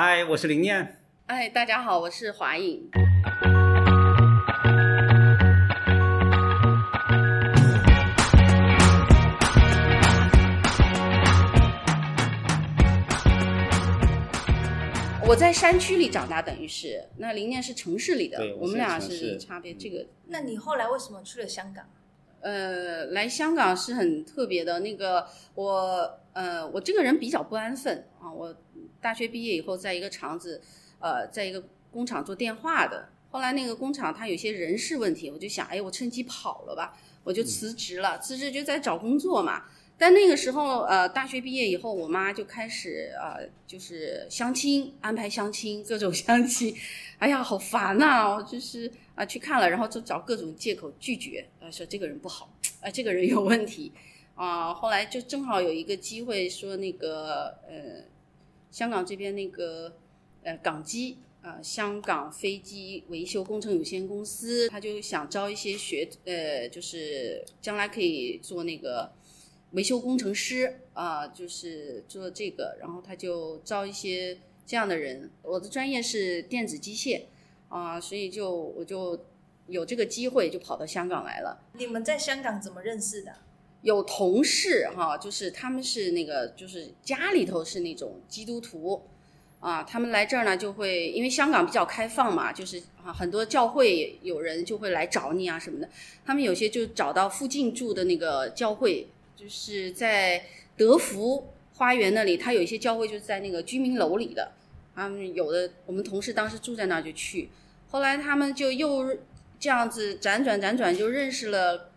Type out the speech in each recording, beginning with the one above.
嗨，我是林念。哎，大家好，我是华颖。我在山区里长大，等于是那林念是城市里的，我我们俩是差别。这个那你后来为什么去了香港？呃，来香港是很特别的。那个我呃，我这个人比较不安分啊。我大学毕业以后，在一个厂子，呃，在一个工厂做电话的。后来那个工厂它有些人事问题，我就想，哎，我趁机跑了吧，我就辞职了。辞职就在找工作嘛。但那个时候，呃，大学毕业以后，我妈就开始呃，就是相亲，安排相亲，各种相亲。哎呀，好烦呐、我就是啊、去看了，然后就找各种借口拒绝，呃，说这个人不好，哎、这个人有问题啊、后来就正好有一个机会，说那个呃，香港这边那个呃港机。呃，香港飞机维修工程有限公司，他就想招一些学，呃，就是将来可以做那个维修工程师啊、就是做这个，然后他就招一些这样的人。我的专业是电子机械啊、所以就我就有这个机会就跑到香港来了。你们在香港怎么认识的？有同事哈，就是他们是那个，就是家里头是那种基督徒啊，他们来这儿呢就会，因为香港比较开放嘛，就是啊很多教会有人就会来找你啊什么的，他们有些就找到附近住的那个教会，就是在德福花园那里，他有一些教会就是在那个居民楼里的，他们有的我们同事当时住在那儿就去，后来他们就又这样子辗转辗转就认识了。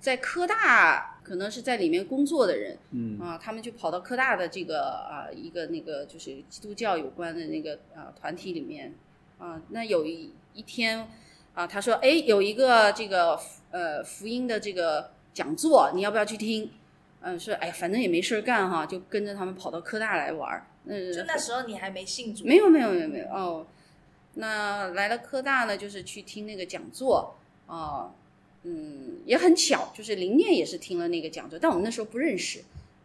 在科大可能是在里面工作的人，嗯啊，他们就跑到科大的这个啊一个那个就是基督教有关的那个啊团体里面，啊，那有一一天啊，他说，哎，有一个这个呃福音的这个讲座，你要不要去听？嗯、说，哎呀，反正也没事儿干哈，就跟着他们跑到科大来玩儿。嗯，就那时候你还没信主，没有没有没有没有哦，那来了科大呢，就是去听那个讲座啊、嗯，也很巧，就是林念也是听了那个讲座，但我们那时候不认识，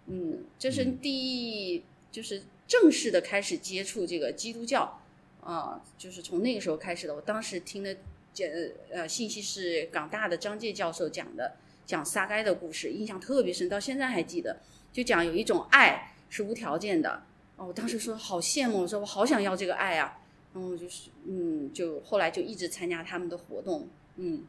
嗯，这是第一，就是正式的开始接触这个基督教啊、就是从那个时候开始的。我当时听的讲呃信息是港大的张介教授讲的，讲撒该的故事，印象特别深，到现在还记得，就讲有一种爱是无条件的。哦，我当时说好羡慕，我说我好想要这个爱啊，然后就是嗯，就后来就一直参加他们的活动，嗯，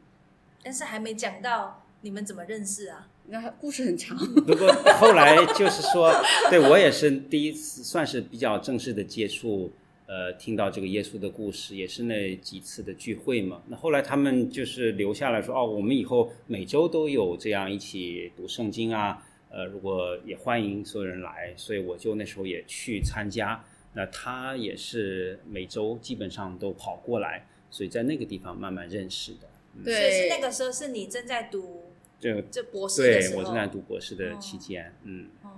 但是还没讲到你们怎么认识啊？那故事很长，不过后来就是说，对我也是第一次，算是比较正式的接触，呃，听到这个耶稣的故事，也是那几次的聚会嘛。那后来他们就是留下来说，哦，我们以后每周都有这样一起读圣经啊，呃，如果也欢迎所有人来，所以我就那时候也去参加。那他也是每周基本上都跑过来，所以在那个地方慢慢认识的。所以是对，那个时候是你正在读这这博士的时候，对我正在读博士的期间，嗯。哦。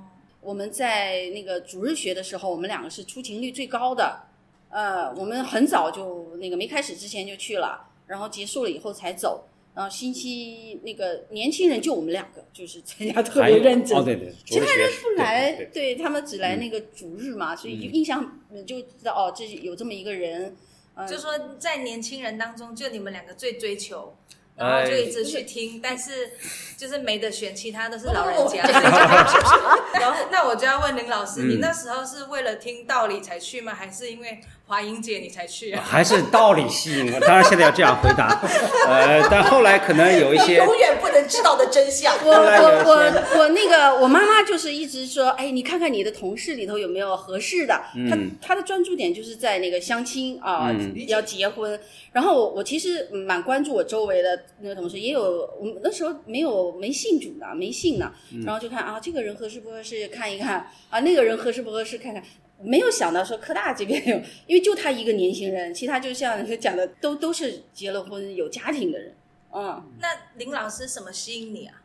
我们在那个主日学的时候，我们两个是出勤率最高的，呃，我们很早就那个没开始之前就去了，然后结束了以后才走。然后星期那个年轻人就我们两个，就是参加特别认真。哦，对对，其他人不来，对对他们只来那个主日嘛，所以就嗯。印象嗯就知道哦，这有这么一个人，呃，就说在年轻人当中，就你们两个最追求，哎然后就一直去听，但是就是没得选，其他都是老人家。哦 然后，那我就要问林老师，嗯你那时候是为了听道理才去吗？还是因为华英姐你才去啊？还是道理吸引我。当然现在要这样回答，呃，但后来可能有一些，永远不能知道的真相。我我我我那个我妈妈就是一直说，哎，你看看你的同事里头有没有合适的。嗯她她的专注点就是在那个相亲啊，嗯要结婚。然后我我其实蛮关注我周围的那个同事，也有我们那时候没有没信主的，没信的，嗯然后就看啊，这个人合适不合适看一看啊，那个人合适不合适看看。没有想到说科大这边有，因为就他一个年轻人，其他就像你讲的，都都是结了婚有家庭的人，嗯。那林老师什么吸引你啊？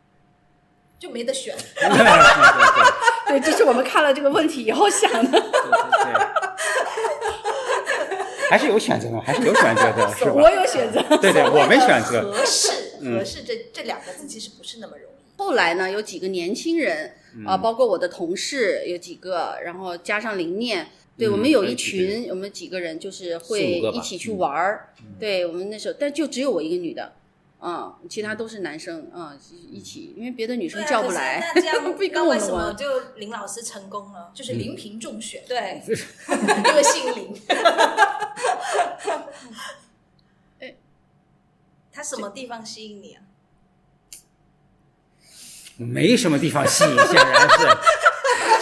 就没得选。对对对对，这是我们看了这个问题以后想的。对对，还是有选择的，还 是有选择的，是吧？我有选择。对对，我没选择。合适，嗯合适这这两个字其实不是那么容易。后来呢，有几个年轻人啊、包括我的同事有几个，然后加上林念，对，嗯我们有一群，我们几个人就是会一起去嗯玩儿。对我们那时候，但就只有我一个女的，嗯、其他都是男生，嗯、一起，因为别的女生叫不来，那这样，不跟那为什么。就林老师成功了？就是林平中选，对，因为姓林。他什么地方吸引你啊？没什么地方吸引，显然是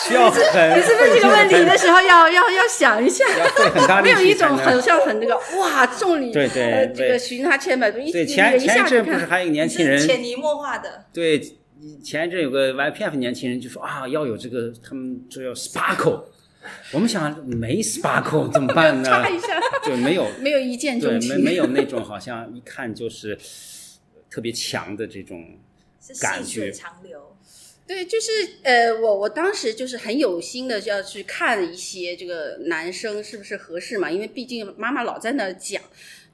需要很你是不是这个问题的时候要要要想一下？费很大力没有一种很像很那个哇，众里对对呃这个寻他千百度，一对，一前前一阵不是还有年轻人潜移默化的，对，前一阵有个 YPF 年轻人就说啊，要有这个，他们说要 sparkle，我们想没 sparkle 怎么办呢？插？一下，对，没有，没有一见对，钟情，没没有那种好像一看就是特别强的这种，是感细水长流。对，就是呃，我我当时就是很有心的就要去看一些这个男生是不是合适嘛，因为毕竟妈妈老在那儿讲，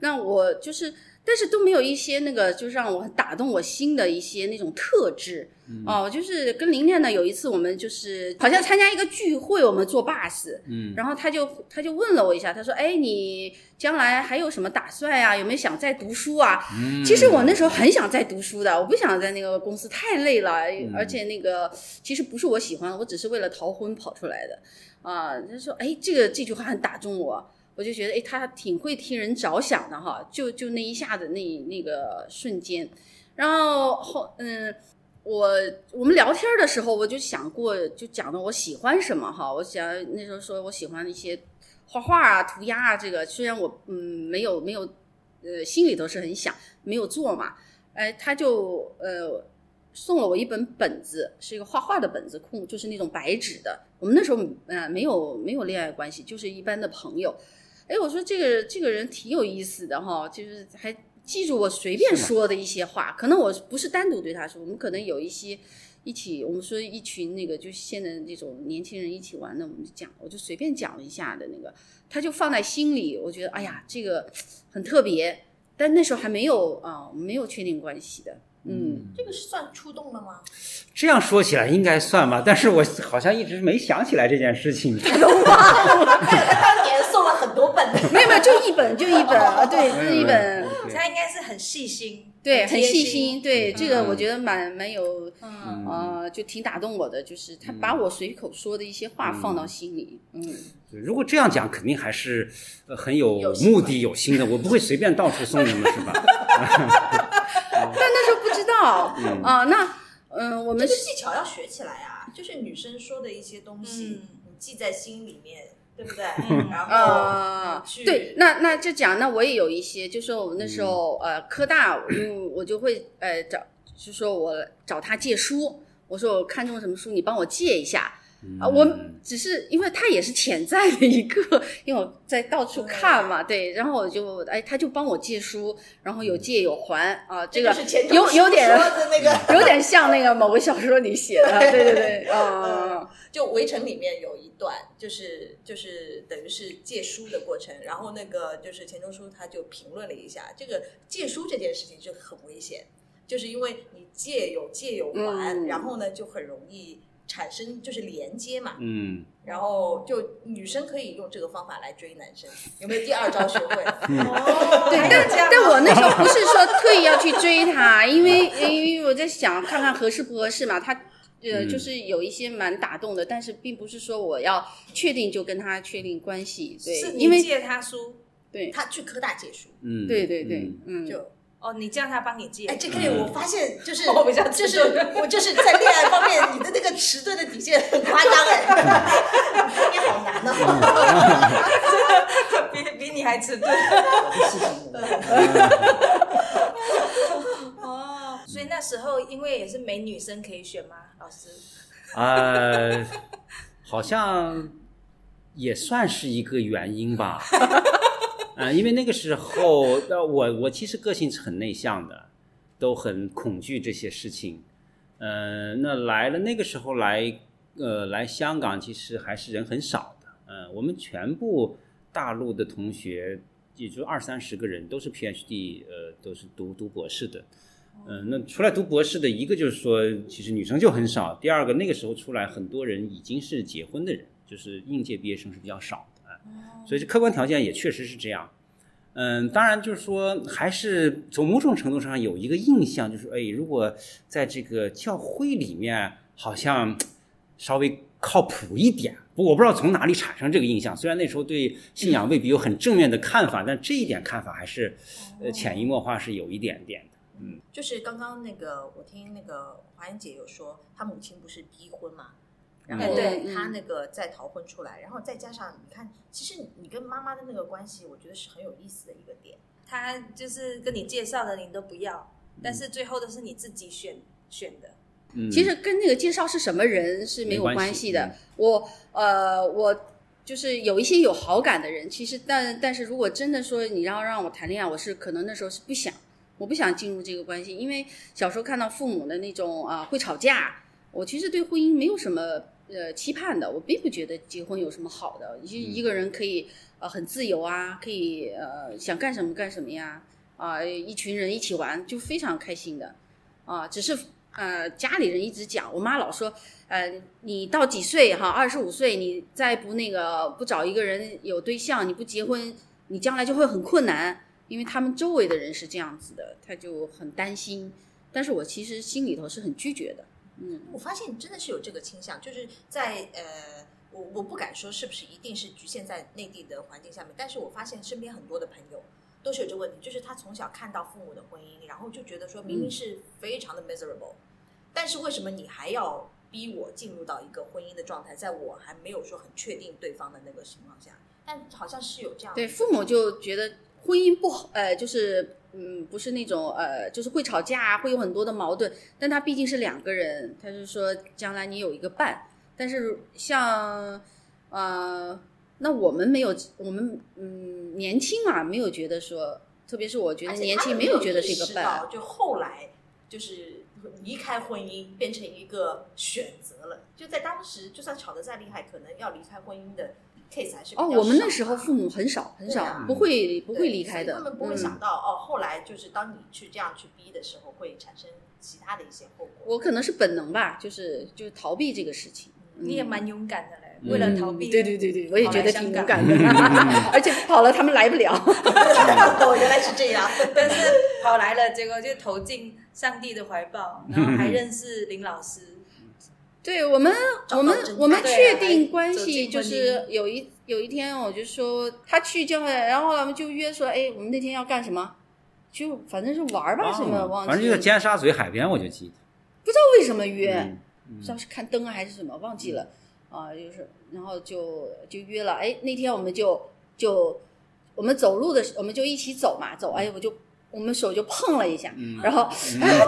那我就是，但是都没有一些那个就让我打动我心的一些那种特质。哦，就是跟林念呢有一次我们就是好像参加一个聚会，我们坐 bus，嗯，然后他就他就问了我一下，他说：“哎，你将来还有什么打算呀？有没有想再读书啊？”嗯其实我那时候很想再读书的，我不想在那个公司太累了，嗯而且那个其实不是我喜欢的，我只是为了逃婚跑出来的。啊，他说：“哎，这个这句话很打中我。”我就觉得，哎，他挺会替人着想的哈，就就那一下子那那个瞬间，然后后嗯，我我们聊天的时候，我就想过，就讲的我喜欢什么哈。我想那时候说我喜欢一些画画啊、涂鸦啊，这个虽然我嗯没有没有呃心里头是很想，没有做嘛。哎，他就呃送了我一本本子，是一个画画的本子，空就是那种白纸的。我们那时候呃没有没有恋爱关系，就是一般的朋友。哎，我说这个这个人挺有意思的哈，就是还记住我随便说的一些话，可能我不是单独对他说，我们可能有一些一起，我们说一群那个就现在这种年轻人一起玩的，我们就讲，我就随便讲了一下的那个，他就放在心里，我觉得哎呀，这个很特别，但那时候还没有啊、没有确定关系的，嗯，这个是算触动了吗？这样说起来应该算吧，但是我好像一直没想起来这件事情。他当年送了本，没有没有，就一本 就一本啊，对，就一本，他应该是很细心，对，很细心，对，这个嗯我觉得蛮蛮有。嗯，呃，就挺打动我的，就是他把我随口说的一些话放到心里，嗯，如果这样讲，肯定还是呃很有目的、有心的。我不会随便到处送你们，是吧？但那时候不知道嗯。啊、那嗯、我这们个技巧要学起来啊！就是女生说的一些东西，嗯。你记在心里面，对不对？嗯然后呃，对，那那就讲，那我也有一些，就说我们那时候、呃科大，嗯，我就会呃找，就说我找他借书，我说我看中什么书，你帮我借一下。啊，我只是因为他也是潜在的一个，因为我在到处看嘛，对，然后我就哎，他就帮我借书，然后有借有还啊，这个有有点那个，有点像那个某个小说里写的，对。对对，啊、就《围城》里面有一段，就是就是等于是借书的过程，然后那个就是钱钟书他就评论了一下，这个借书这件事情就很危险，就是因为你借有借有还，嗯。然后呢就很容易产生就是连接嘛，嗯，然后就女生可以用这个方法来追男生，有没有第二招学会？了？哦，对，但但我那时候不是说特意要去追他，因为因为我在想看看合适不合适嘛。他呃嗯。就是有一些蛮打动的，但是并不是说我要确定就跟他确定关系，是对，因为借他书对。他去科大借书，嗯，对对对嗯，嗯，就哦，你叫他帮你借，哎，这个我发现就是我比较就是我就是在恋爱方面，你的那个迟钝的底线很夸张哎，你好难哦。比比你还迟钝。哦，所以那时候因为也是没女生可以选吗？老师，呃，好像也算是一个原因吧。呃，因为那个时候，呃，我我其实个性是很内向的，都很恐惧这些事情。呃，那来了那个时候来，呃，来香港其实还是人很少的。呃，我们全部大陆的同学，也就二三十个人，都是 PhD，呃，都是读读博士的。嗯，那出来读博士的一个就是说，其实女生就很少；第二个，那个时候出来很多人已经是结婚的人，就是应届毕业生是比较少。所以这客观条件也确实是这样。嗯，当然就是说，还是从某种程度上有一个印象，就是哎，如果在这个教会里面，好像稍微靠谱一点。不我不知道从哪里产生这个印象，虽然那时候对信仰未必有很正面的看法，但这一点看法还是呃潜移默化是有一点点的。嗯，就是刚刚那个，我听那个华英姐有说，她母亲不是逼婚嘛，然后对嗯她那个再逃婚出来，然后再加上你看，其实你跟妈妈的那个关系，我觉得是很有意思的一个点。他就是跟你介绍的，你都不要，但是最后都是你自己选选的。嗯其实跟那个介绍是什么人是没有关系的。嗯我呃，我就是有一些有好感的人，其实但但是如果真的说你要让我谈恋爱，我是可能那时候是不想，我不想进入这个关系，因为小时候看到父母的那种啊、会吵架，我其实对婚姻没有什么呃期盼的，我并不觉得结婚有什么好的，一一个人可以呃很自由啊，可以呃想干什么干什么呀，啊、一群人一起玩就非常开心的，啊、只是呃家里人一直讲，我妈老说，呃你到几岁哈，二十五岁你再不那个不找一个人有对象，你不结婚，你将来就会很困难，因为他们周围的人是这样子的，他就很担心，但是我其实心里头是很拒绝的，嗯。我发现真的是有这个倾向，就是在呃，我我不敢说是不是一定是局限在内地的环境下面，但是我发现身边很多的朋友都是有这个问题，就是他从小看到父母的婚姻，然后就觉得说明明是非常的 miserable，、但是为什么你还要逼我进入到一个婚姻的状态，在我还没有说很确定对方的那个情况下，但好像是有这样的对，父母就觉得婚姻不好，呃，就是嗯，不是那种呃，就是会吵架啊，会有很多的矛盾。但他毕竟是两个人，他是说将来你有一个伴。但是像呃，那我们没有，我们嗯年轻嘛，没有觉得说，特别是我觉得年轻没有觉得是一个伴。到就后来就是离开婚姻变成一个选择了。就在当时，就算吵得再厉害，可能要离开婚姻的 case 还是比较哦，我们那时候父母很少很少，啊不会不会离开的。他们不会嗯想到、哦，后来就是当你去这样去逼的时候，会产生其他的一些后果。我可能是本能吧，就是就是逃避这个事情。你也蛮勇敢的嘞，嗯为了逃避，嗯对对对对，我也觉得挺勇敢的 而且跑了他们来不了。哦，原来是这样。但是跑来了，结果就投进上帝的怀抱，然后还认识林老师。对我们，我们我们确定关系，就是有一有一天，我就说他去教会，然后我们就约说，哎，我们那天要干什么？就反正是玩儿吧，什么哦忘记了，反正就在尖沙咀海边，我就记得。不知道为什么约，嗯不知道是看灯啊还是什么，忘记了啊，就是然后就就约了，哎，那天我们就就我们走路的时，我们就一起走嘛，走，哎，我就我们手就碰了一下，嗯。然后啊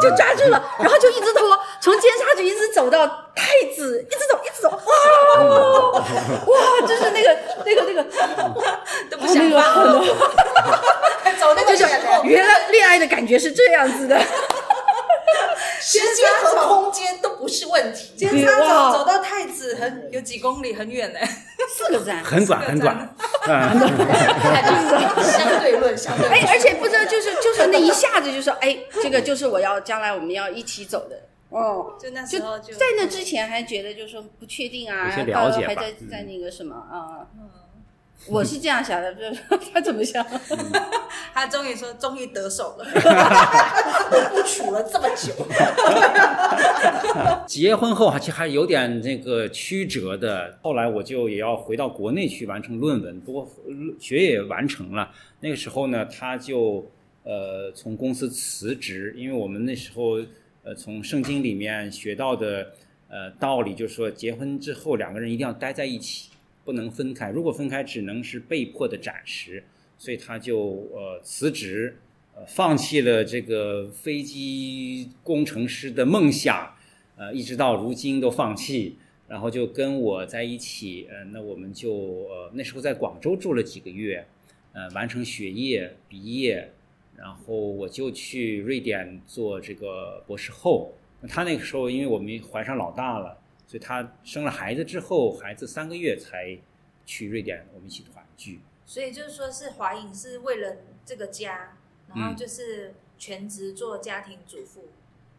就抓住了，然后就一直拖，从尖沙咀一直走到太子，一直走一直走，哇哇，就是那个那个那个 都不想那放个了，走那就是个，原来恋爱的感觉是这样子的，时间和空间都不是问题。尖沙哇走走到太子很有几公里，很远呢。四个站，很短很短，啊，相对论，相对论。哎，而且不知道，就是就是那一下子就说，哎，这个就是我要将来我们要一起走的。哦，就那就时候就在那之前还觉得就是说不确定啊，到了解吧还在嗯。在那个什么啊，嗯 我是这样想的，不知道他怎么想？他终于说终于得手了，不处了这么久，结婚后还其实还有点那个曲折的。后来我就也要回到国内去完成论文，不过呃学业也完成了。那个时候呢，他就呃从公司辞职，因为我们那时候呃从圣经里面学到的呃道理，就是说结婚之后两个人一定要待在一起，不能分开。如果分开，只能是被迫的暂时。所以他就呃辞职，呃放弃了这个飞机工程师的梦想。呃，一直到如今都放弃，然后就跟我在一起，呃，那我们就呃那时候在广州住了几个月，呃，完成学业毕业，然后我就去瑞典做这个博士后。他那个时候因为我们怀上老大了，所以他生了孩子之后，孩子三个月才去瑞典，我们一起团聚。所以就是说是华影是为了这个家，然后就是全职做家庭主妇。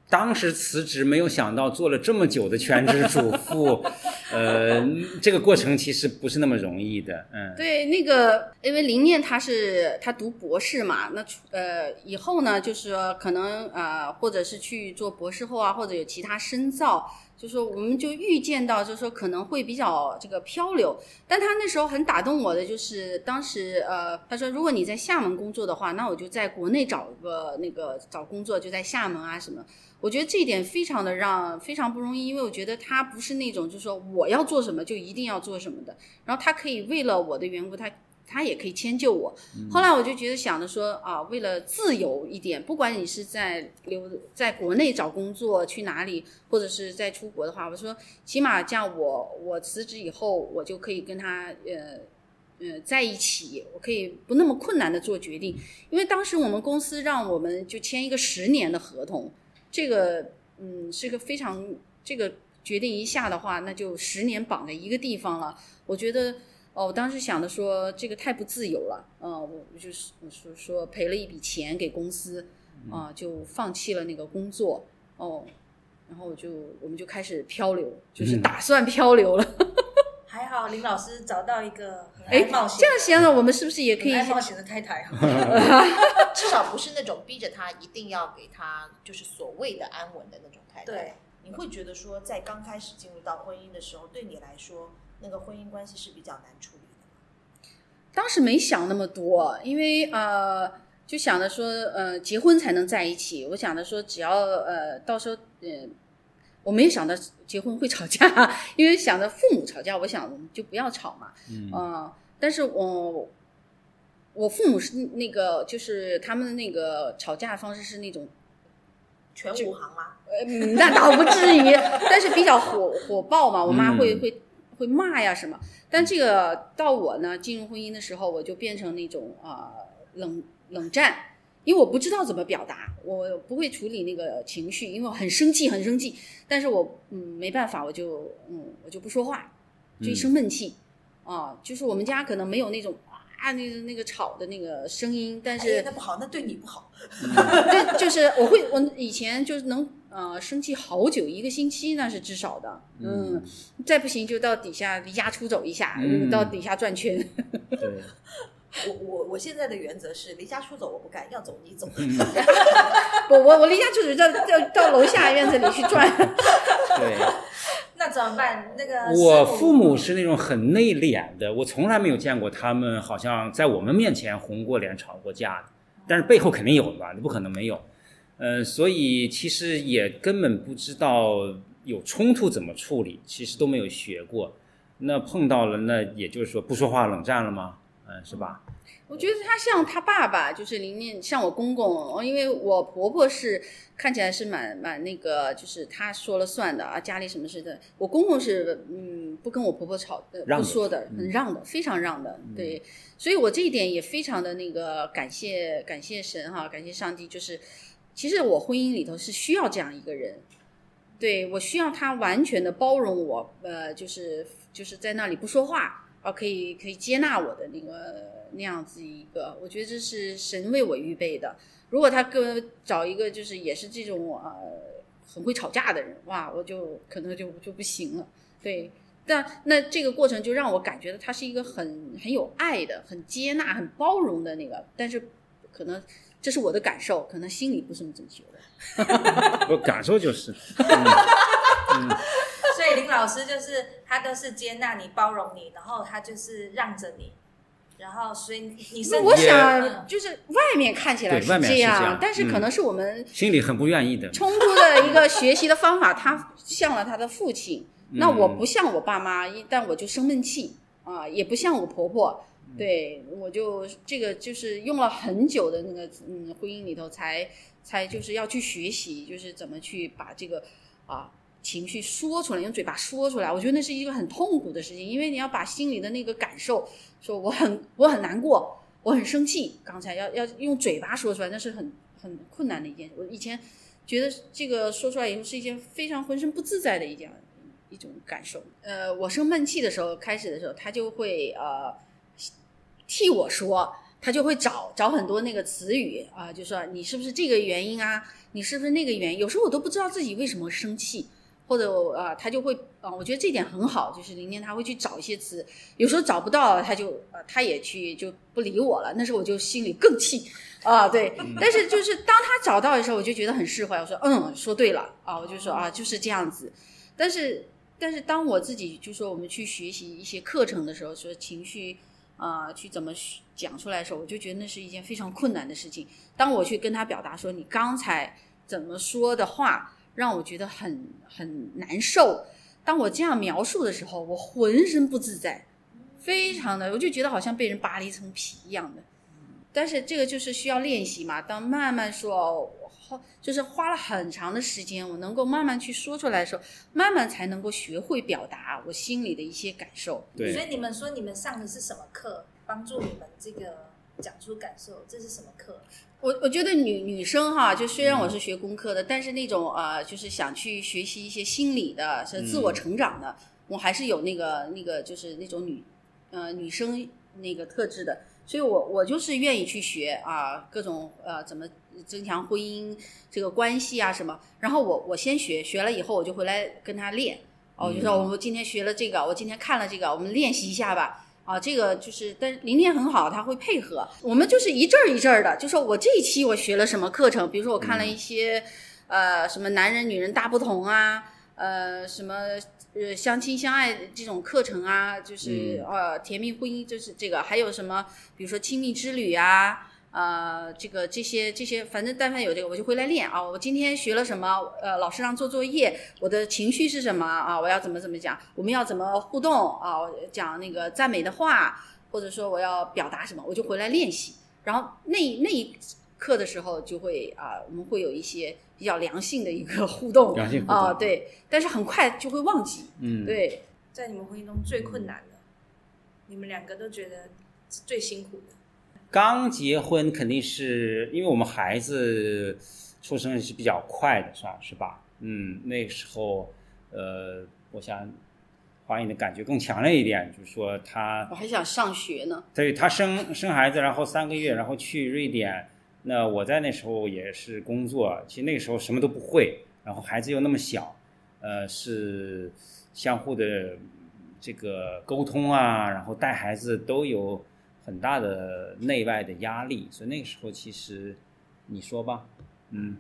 当时辞职，没有想到做了这么久的全职主妇，呃，这个过程其实不是那么容易的，嗯。对，那个因为林念她是她读博士嘛，那呃以后呢，就是说可能呃，或者是去做博士后啊，或者有其他深造，就说我们就预见到，就是说可能会比较这个漂流。但他那时候很打动我的，就是当时呃，他说如果你在厦门工作的话，那我就在国内找个那个找工作，就在厦门啊什么。我觉得这一点非常的让非常不容易，因为我觉得他不是那种就是说我要做什么就一定要做什么的，然后他可以为了我的缘故，他他也可以迁就我。后来我就觉得想着说啊，为了自由一点，不管你是在留在国内找工作去哪里，或者是在出国的话，我说起码这样我我辞职以后，我就可以跟他呃呃在一起，我可以不那么困难的做决定，因为当时我们公司让我们就签一个十年的合同。这个嗯是个非常这个决定一下的话，那就十年绑在一个地方了。我觉得哦，我当时想的说这个太不自由了，嗯，我就是我说说赔了一笔钱给公司，啊，就放弃了那个工作，哦，然后我就我们就开始漂流，就是打算漂流了。还好林老师找到一个很哎爱冒，险这样想想，我们是不是也可以很爱冒险的太太？至少不是那种逼着他一定要给他就是所谓的安稳的那种太太。对，你会觉得说，在刚开始进入到婚姻的时候，对你来说，那个婚姻关系是比较难处理的。当时没想那么多，因为呃，就想着说，呃，结婚才能在一起。我想着说，只要呃，到时候呃，我没有想到结婚会吵架，因为想着父母吵架，我想我们就不要吵嘛。嗯、但是我我父母是那个，就是他们的那个吵架方式是那种全武行吗？呃，那倒不至于，但是比较火火爆嘛，我妈会、嗯会会骂呀什么。但这个到我呢进入婚姻的时候，我就变成那种啊、冷冷战，因为我不知道怎么表达，我不会处理那个情绪，因为我很生气很生气，但是我嗯没办法，我就嗯我就不说话，就一生闷气啊、就是我们家可能没有那种。啊，那个那个吵的那个声音，但是哎那不好，那对你不好。对，就是我会，我以前就是能呃生气好久，一个星期那是至少的，嗯，再不行就到底下离家出走一下，嗯到底下转圈。对，我我我现在的原则是离家出走我不干，要走你走。我我我离家出走到到到楼下院子里去转。对，那怎么办？那个我师父母是那种很内敛的，我从来没有见过他们好像在我们面前红过脸、吵过架的，但是背后肯定有吧，你不可能没有。呃，所以其实也根本不知道有冲突怎么处理，其实都没有学过。那碰到了，那也就是说不说话冷战了吗？嗯、是吧？我觉得他像他爸爸，就是林念，像我公公，哦因为我婆婆是看起来是蛮蛮那个，就是她说了算的啊，家里什么事的。我公公是嗯不跟我婆婆吵的，不说的，很让的，非常让的，对。所以我这一点也非常的那个感谢感谢神哈，感谢上帝，就是其实我婚姻里头是需要这样一个人，对我需要他完全的包容我，呃，就是就是在那里不说话，啊，可以可以接纳我的那个那样子一个，我觉得这是神为我预备的。如果他跟找一个就是也是这种呃很会吵架的人，哇，我就可能就就不行了。对，但那这个过程就让我感觉到他是一个很很有爱的、很接纳、很包容的那个，但是可能这是我的感受，可能心里不是这么觉得。我感受就是 所以林老师就是他都是接纳你、包容你，然后他就是让着你，然后所以你是我嗯想就是外面看起来是这样但是可嗯能是我们心里很不愿意的。冲突的一个学习的方法，他像了他的父亲，那我不像我爸妈，一但我就生闷气啊，也不像我婆婆，对我就这个就是用了很久的那个嗯婚姻里头才才就是要去学习，就是怎么去把这个啊情绪说出来，用嘴巴说出来，我觉得那是一个很痛苦的事情，因为你要把心里的那个感受，说我很我很难过，我很生气，刚才要要用嘴巴说出来，那是很很困难的一件事。我以前觉得这个说出来以后是一件非常浑身不自在的一件一种感受。呃，我生闷气的时候，开始的时候，他就会呃替我说，他就会找找很多那个词语啊，就说你是不是这个原因啊，你是不是那个原因？有时候我都不知道自己为什么生气，或者啊，他就会啊，我觉得这点很好，就是林念他会去找一些词，有时候找不到，他就呃他也去就不理我了，那时候我就心里更气啊，对。但是就是当他找到的时候，我就觉得很释怀，我说嗯，说对了啊，我就说啊，就是这样子。但是但是当我自己就说我们去学习一些课程的时候，说情绪。啊，去怎么讲出来的时候，我就觉得那是一件非常困难的事情。当我去跟他表达说你刚才怎么说的话，让我觉得很很难受。当我这样描述的时候，我浑身不自在，非常的，我就觉得好像被人扒了一层皮一样的。但是这个就是需要练习嘛。当慢慢说，花就是花了很长的时间，我能够慢慢去说出来的时候，慢慢才能够学会表达我心里的一些感受。对所以你们说你们上的是什么课，帮助你们这个讲出感受？这是什么课？我我觉得女女生哈，就虽然我是学工科的，但是那种呃，就是想去学习一些心理的、是自我成长的，我还是有那个那个就是那种女呃女生那个特质的，所以我我就是愿意去学啊，各种呃怎么增强婚姻这个关系啊什么，然后我我先学，学了以后我就回来跟他练，哦，我就说我们今天学了这个，我今天看了这个，我们练习一下吧。啊，这个就是，但是林天很好，他会配合。我们就是一阵儿一阵儿的，就说我这一期我学了什么课程，比如说我看了一些，呃，什么男人女人大不同啊，呃，什么呃相亲相爱这种课程啊，就是、呃甜蜜婚姻，就是这个，还有什么，比如说亲密之旅啊。呃，这个这些这些，反正但凡有这个，我就回来练啊。我今天学了什么？呃，老师让做作业，我的情绪是什么啊？我要怎么怎么讲？我们要怎么互动啊？讲那个赞美的话，或者说我要表达什么，我就回来练习。然后那那一课的时候，就会啊、我们会有一些比较良性的一个互动良性互动啊、对，但是很快就会忘记，嗯，对。在你们婚姻中最困难的，你们两个都觉得是最辛苦的。刚结婚肯定是因为我们孩子出生是比较快的，是吧？是吧？嗯，那个时候，呃，我想华颖的感觉更强烈一点，就是说他我还想上学呢，对他生生孩子，然后三个月，然后去瑞典。那我在那时候也是工作，其实那个时候什么都不会，然后孩子又那么小，呃，是相互的这个沟通啊，然后带孩子都有很大的内外的压力，所以那个时候其实你说吧，嗯，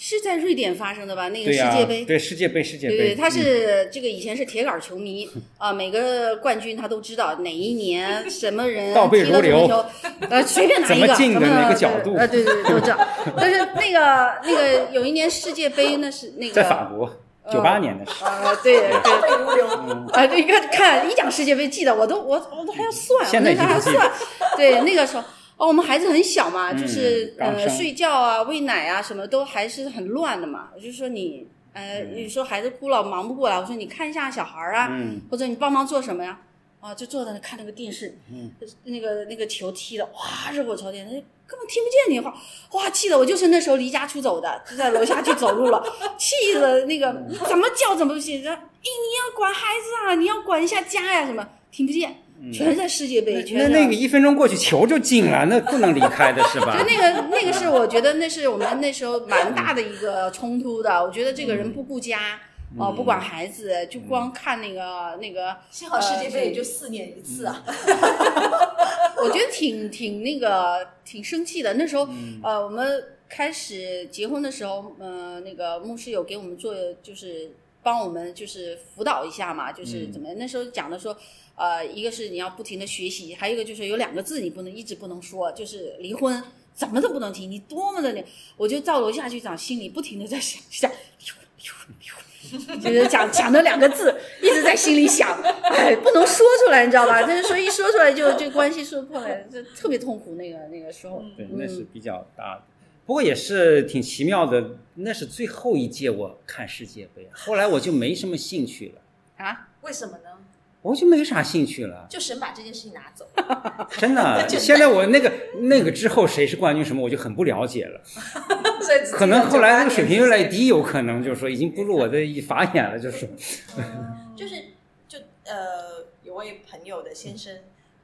是在瑞典发生的吧？那个、世界杯，对世界杯，世界杯，对对，他嗯是这个以前是铁杆球迷啊，每个冠军他都知道哪一年什么人倒背踢了如流什么球，呃，随便拿一个怎么进的什么哪个角度呃，对对对，都知道。但是那个那个有一年世界杯，那是那个在法国九八年的事，啊，对对倒背如流。啊，这个看一讲世界杯，记得我都我我都还要算，现在已经我那时候还算。对，那个时候哦，我们孩子很小嘛，嗯就是呃睡觉啊、喂奶啊什么都还是很乱的嘛。我就说你呃，有时候孩子哭了忙不过来，我说你看一下小孩儿啊，嗯或者你帮忙做什么呀？啊，就坐在那看那个电视，嗯那个那个球踢的，哇，热火朝天，根本听不见你话，哇，气的我就是那时候离家出走的，就在楼下去走路了，气的那个怎么叫怎么不行，说，哎，你要管孩子啊，你要管一下家呀，什么听不见，全是在世界杯，全是嗯那那个一分钟过去球就进了，那不能离开的是吧 就？那个那个是我觉得那是我们那时候蛮大的一个冲突的。我觉得这个人不顾家，哦、不管孩子，就光看那个那个，幸好世界杯也就四年一次啊，我觉得挺挺那个挺生气的。那时候，呃，我们开始结婚的时候，呃，那个牧师有给我们做，就是帮我们就是辅导一下嘛，就是怎么、那时候讲的说。呃，一个是你要不停的学习，还有一个就是有两个字你不能一直不能说，就是离婚，怎么都不能提。你多么的那，我就到楼下去讲，心里不停的在想想，离婚离婚离婚，就是讲讲那两个字，一直在心里想，哎，不能说出来，你知道吧？但是说一说出来就就关系说破了，就特别痛苦。那个那个时候，对，那是比较大的。不过也是挺奇妙的，那是最后一届我看世界杯，后来我就没什么兴趣了，啊，为什么呢？我就没啥兴趣了，就神把这件事情拿走。真的。现在我那个那个之后谁是冠军什么，我就很不了解了。可能后来那个水平越来越低，有可能就是说已经不入我的一法眼了，就是说。就是就呃，有位朋友的先生，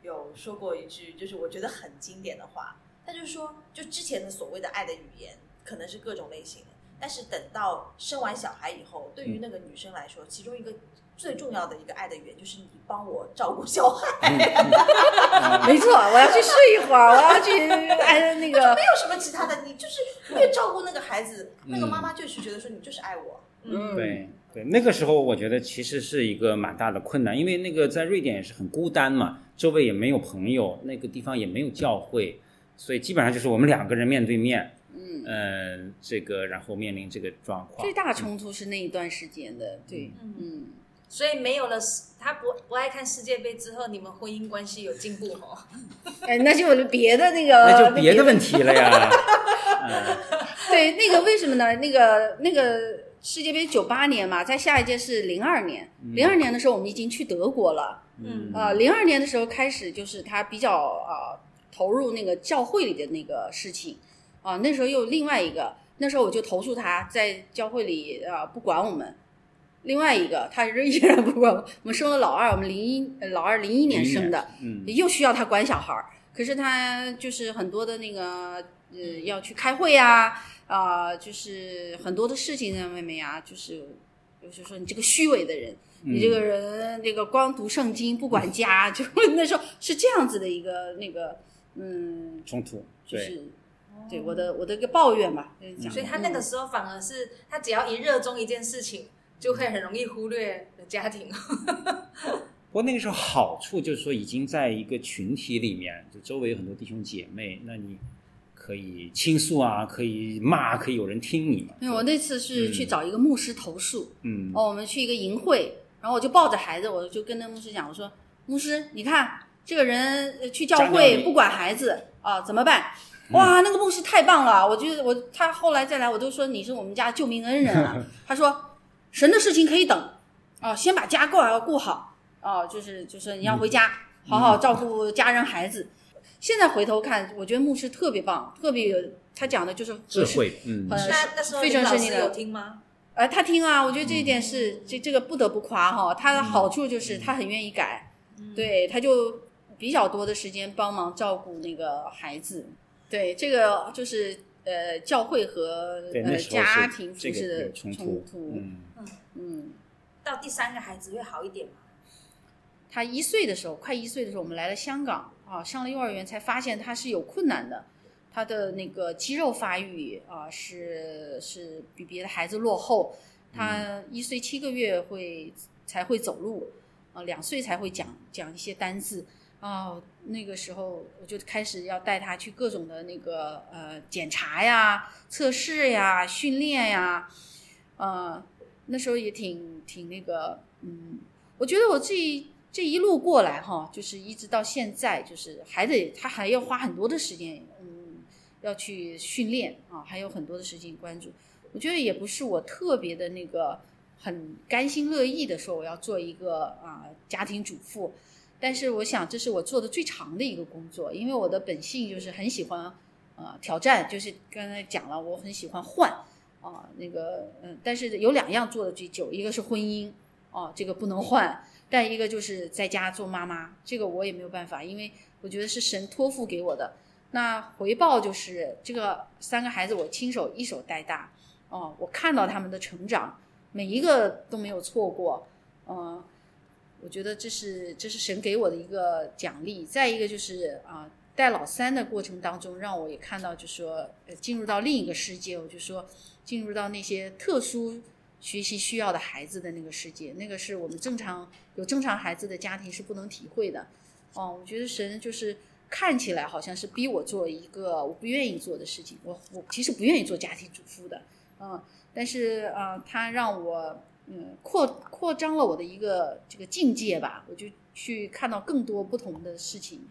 有说过一句，就是我觉得很经典的话，他就说，就之前的所谓的爱的语言可能是各种类型的，但是等到生完小孩以后，对于那个女生来说，其中一个最重要的一个爱的语言就是你帮我照顾小孩，没错，我要去睡一会儿，我要去 哎那个没有什么其他的，你就是越照顾那个孩子，那个妈妈就是觉得说你就是爱我，嗯对对，那个时候我觉得其实是一个蛮大的困难，因为那个在瑞典也是很孤单嘛，周围也没有朋友，那个地方也没有教会，所以基本上就是我们两个人面对面，嗯，呃，这个然后面临这个状况最。大冲突是那一段时间的，对，嗯。嗯，所以没有了他不不爱看世界杯之后，你们婚姻关系有进步吗。哎，那就别的那个，那就别的问题。了呀，嗯对，那个为什么呢？那个那个世界杯九八年嘛，在下一届是零二年，零二年的时候我们已经去德国了。嗯呃，零二年的时候开始，就是他比较呃投入那个教会里的那个事情啊、那时候又另外一个，那时候我就投诉他在教会里啊、不管我们。另外一个，他依然不管我们。我们生了老二，我们零一呃老二零一年生的，嗯又需要他管小孩儿，可是他就是很多的那个呃要去开会呀、啊，就是很多的事情在外面呀、就是就是说你这个虚伪的人，你这个人那个光读圣经不管家，就那时候是这样子的一个那个嗯，冲突，对，就是对我的我的一个抱怨吧，就是讲所以他那个时候反而是他只要一热衷一件事情，就会很容易忽略家庭。不过那个时候好处就是说，已经在一个群体里面，就周围有很多弟兄姐妹，那你可以倾诉啊，可以骂，可以有人听你嘛。因为我那次是去找一个牧师投诉，嗯哦，我们去一个营会，然后我就抱着孩子，我就跟那牧师讲，我说：“牧师，你看这个人呃去教会不管孩子啊，怎么办？”哇，那个牧师太棒了！我觉得我他后来再来，我都说你是我们家救命恩人了。他说：“神的事情可以等啊，先把家过好顾好啊，就是就是你要回家好好照顾家人孩子。”现在回头看，我觉得牧师特别棒，特别有他讲的就是智慧，嗯呃那那时候非林老师常顺利的有听吗？呃，他听啊，我觉得这一点是、这这个不得不夸哈，他的好处就是他很愿意改，对，他就比较多的时间帮忙照顾那个孩子，对，这个就是呃教会和呃家庭服饰的有冲突，嗯，嗯，到第三个孩子会好一点吗？他一岁的时候，快一岁的时候，我们来了香港啊，上了幼儿园才发现他是有困难的，他的那个肌肉发育啊是是比别的孩子落后，他一岁七个月会才会走路，啊，两岁才会讲讲一些单字。哦，那个时候我就开始要带他去各种的那个呃检查呀、测试呀、训练呀，呃，那时候也挺挺那个，嗯，我觉得我这一这一路过来哈，就是一直到现在，就是还得他还要花很多的时间，嗯，要去训练啊，还有很多的时间关注。我觉得也不是我特别的那个很甘心乐意的说我要做一个啊家庭主妇，但是我想这是我做的最长的一个工作，因为我的本性就是很喜欢呃挑战，就是刚才讲了，我很喜欢换啊那个嗯，但是有两样做的最久，一个是婚姻哦、这个不能换，但一个就是在家做妈妈，这个我也没有办法，因为我觉得是神托付给我的。那回报就是这个三个孩子我亲手一手带大，哦，我看到他们的成长，每一个都没有错过，嗯、我觉得这是这是神给我的一个奖励。再一个就是啊、带老三的过程当中，让我也看到，就说呃进入到另一个世界，我就说进入到那些特殊学习需要的孩子的那个世界，那个是我们正常有正常孩子的家庭是不能体会的。哦，我觉得神就是看起来好像是逼我做一个我不愿意做的事情，我我其实不愿意做家庭主妇的，嗯，但是啊、他让我嗯扩扩张了我的一个这个境界吧，我就去看到更多不同的事情，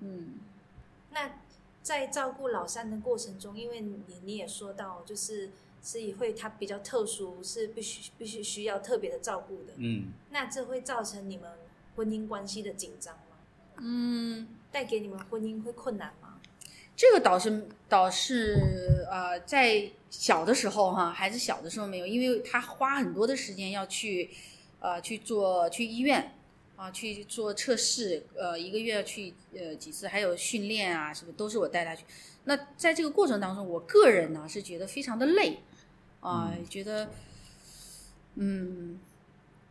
嗯。那在照顾老三的过程中，因为你你也说到，就是是会他比较特殊，是必须必须需要特别的照顾的。嗯，那这会造成你们婚姻关系的紧张吗？嗯，带给你们婚姻会困难吗？这个倒是倒是呃，在小的时候哈，孩子小的时候没有，因为他花很多的时间要去呃去做去医院啊，去做测试，呃，一个月去呃几次，还有训练啊，什么都是我带他去。那在这个过程当中，我个人呢是觉得非常的累，啊、觉得，嗯，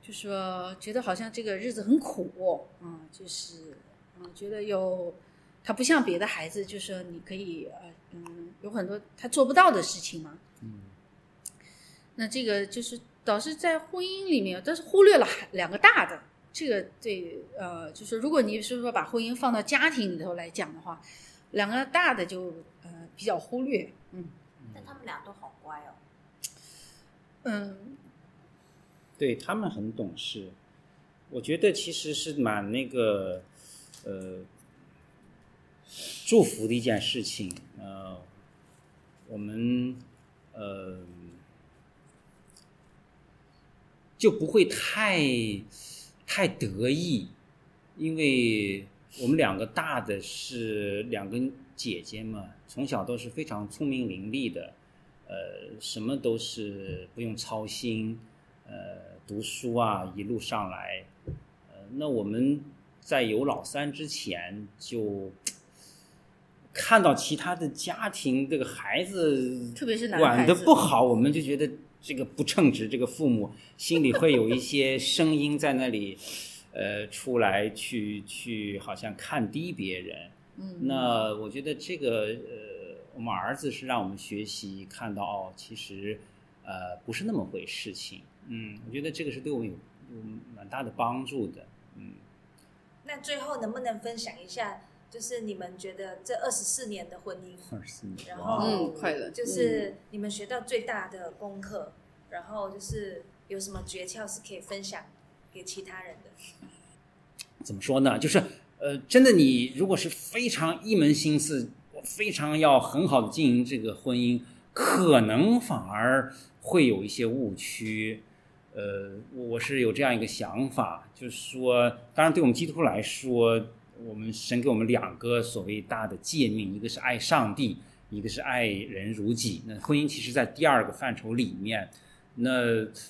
就说觉得好像这个日子很苦，啊、就是，啊、觉得有，他不像别的孩子，就是说你可以，呃，嗯，有很多他做不到的事情嘛。那这个就是导致在婚姻里面，但是忽略了两个大的。这个对，呃，就是如果你是说把婚姻放到家庭里头来讲的话，两个大的就呃比较忽略。嗯但他们俩都好乖哦。嗯，对他们很懂事，我觉得其实是蛮那个，呃，祝福的一件事情。呃，我们呃就不会太太得意，因为我们两个大的是两个姐姐嘛，从小都是非常聪明伶俐的，呃，什么都是不用操心，呃，读书啊一路上来，呃，那我们在有老三之前就看到其他的家庭这个孩子特别是男管的不好，我们就觉得这个不称职，这个父母心里会有一些声音在那里，呃，出来去去好像看低别人。嗯，那我觉得这个呃，我们儿子是让我们学习看到哦，其实呃不是那么回事情。嗯，我觉得这个是对我们有有蛮大的帮助的。嗯，那最后能不能分享一下，就是你们觉得这二十四年的婚姻，二十四年，然后嗯快乐就是你们学到最大的功课，然后就是有什么诀窍是可以分享给其他人的？怎么说呢？就是呃，真的，你如果是非常一门心思，我非常要很好的经营这个婚姻，可能反而会有一些误区。呃，我我是有这样一个想法，就是说，当然对我们基督徒来说，我们神给我们两个所谓大的诫命，一个是爱上帝，一个是爱人如己。那婚姻其实在第二个范畴里面。那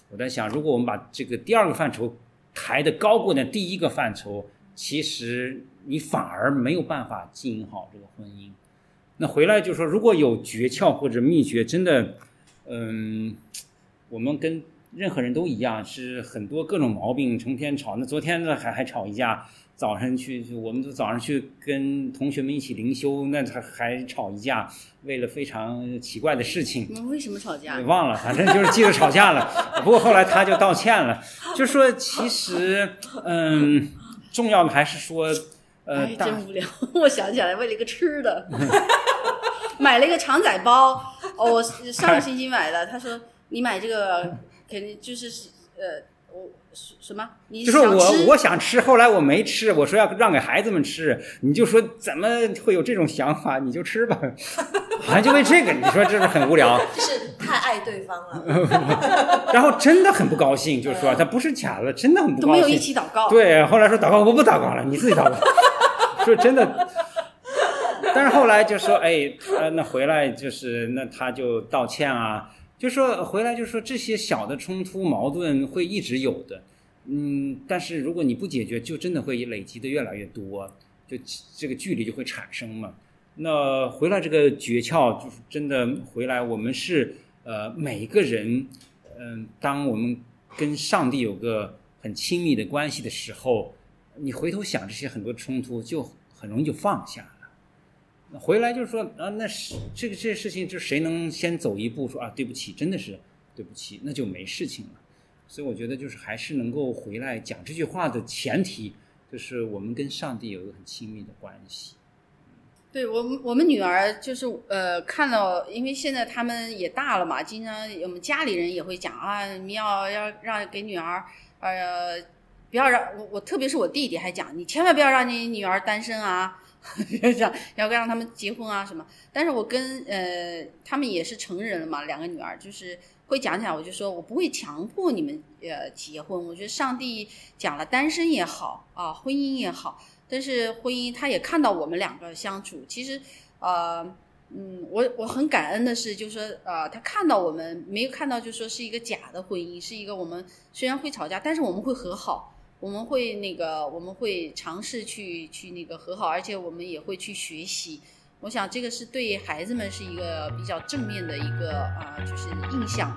我在想，如果我们把这个第二个范畴抬得高过那第一个范畴，其实你反而没有办法经营好这个婚姻。那回来就说，如果有诀窍或者秘诀，真的，嗯，我们跟任何人都一样，是很多各种毛病，成天吵。那昨天呢还还吵一架，早上去，我们就早上去跟同学们一起灵修，那还还吵一架，为了非常奇怪的事情。你们为什么吵架给？忘了，反正就是记得吵架了。不过后来他就道歉了，就说其实，嗯，重要的还是说，呃，哎，真无聊。我想起来，为了一个吃的，买了一个肠仔包。哦，我上个星期买的。他说你买这个肯定就是呃，我什什么？你就说我我想吃，后来我没吃，我说要让给孩子们吃，你就说怎么会有这种想法？你就吃吧，好像就为这个，你说这是很无聊。就是太爱对方了。然后真的很不高兴，就说他不是假的，真的很不高都没有一兴。起祷告。对，后来说祷告，我不祷告了，你自己祷告。说真的，但是后来就说，哎，他那回来就是那他就道歉啊，就说回来就说这些小的冲突矛盾会一直有的，嗯，但是如果你不解决，就真的会累积的越来越多，就这个距离就会产生嘛。那回来这个诀窍就是真的回来，我们是呃每个人，嗯、当我们跟上帝有个很亲密的关系的时候，你回头想这些很多冲突，就很容易就放下了。回来就是说啊，那是这个这些事情，就谁能先走一步说啊，对不起，真的是对不起，那就没事情了。所以我觉得就是还是能够回来讲这句话的前提，就是我们跟上帝有一个很亲密的关系。对我们，我们女儿就是呃，看到，因为现在他们也大了嘛，经常我们家里人也会讲啊，你要要让给女儿，呃，不要让我我，特别是我弟弟还讲，你千万不要让你女儿单身啊，要讲要让他们结婚啊什么。但是我跟呃，他们也是成人了嘛，两个女儿就是会讲讲，我就说我不会强迫你们呃结婚，我觉得上帝讲了，单身也好啊，婚姻也好。但是婚姻，他也看到我们两个相处，其实，呃，嗯，我我很感恩的是，就是说，呃，他看到我们没有看到，就说是一个假的婚姻，是一个我们虽然会吵架，但是我们会和好，我们会那个我们会尝试去去那个和好，而且我们也会去学习。我想这个是对孩子们是一个比较正面的一个啊、就是印象。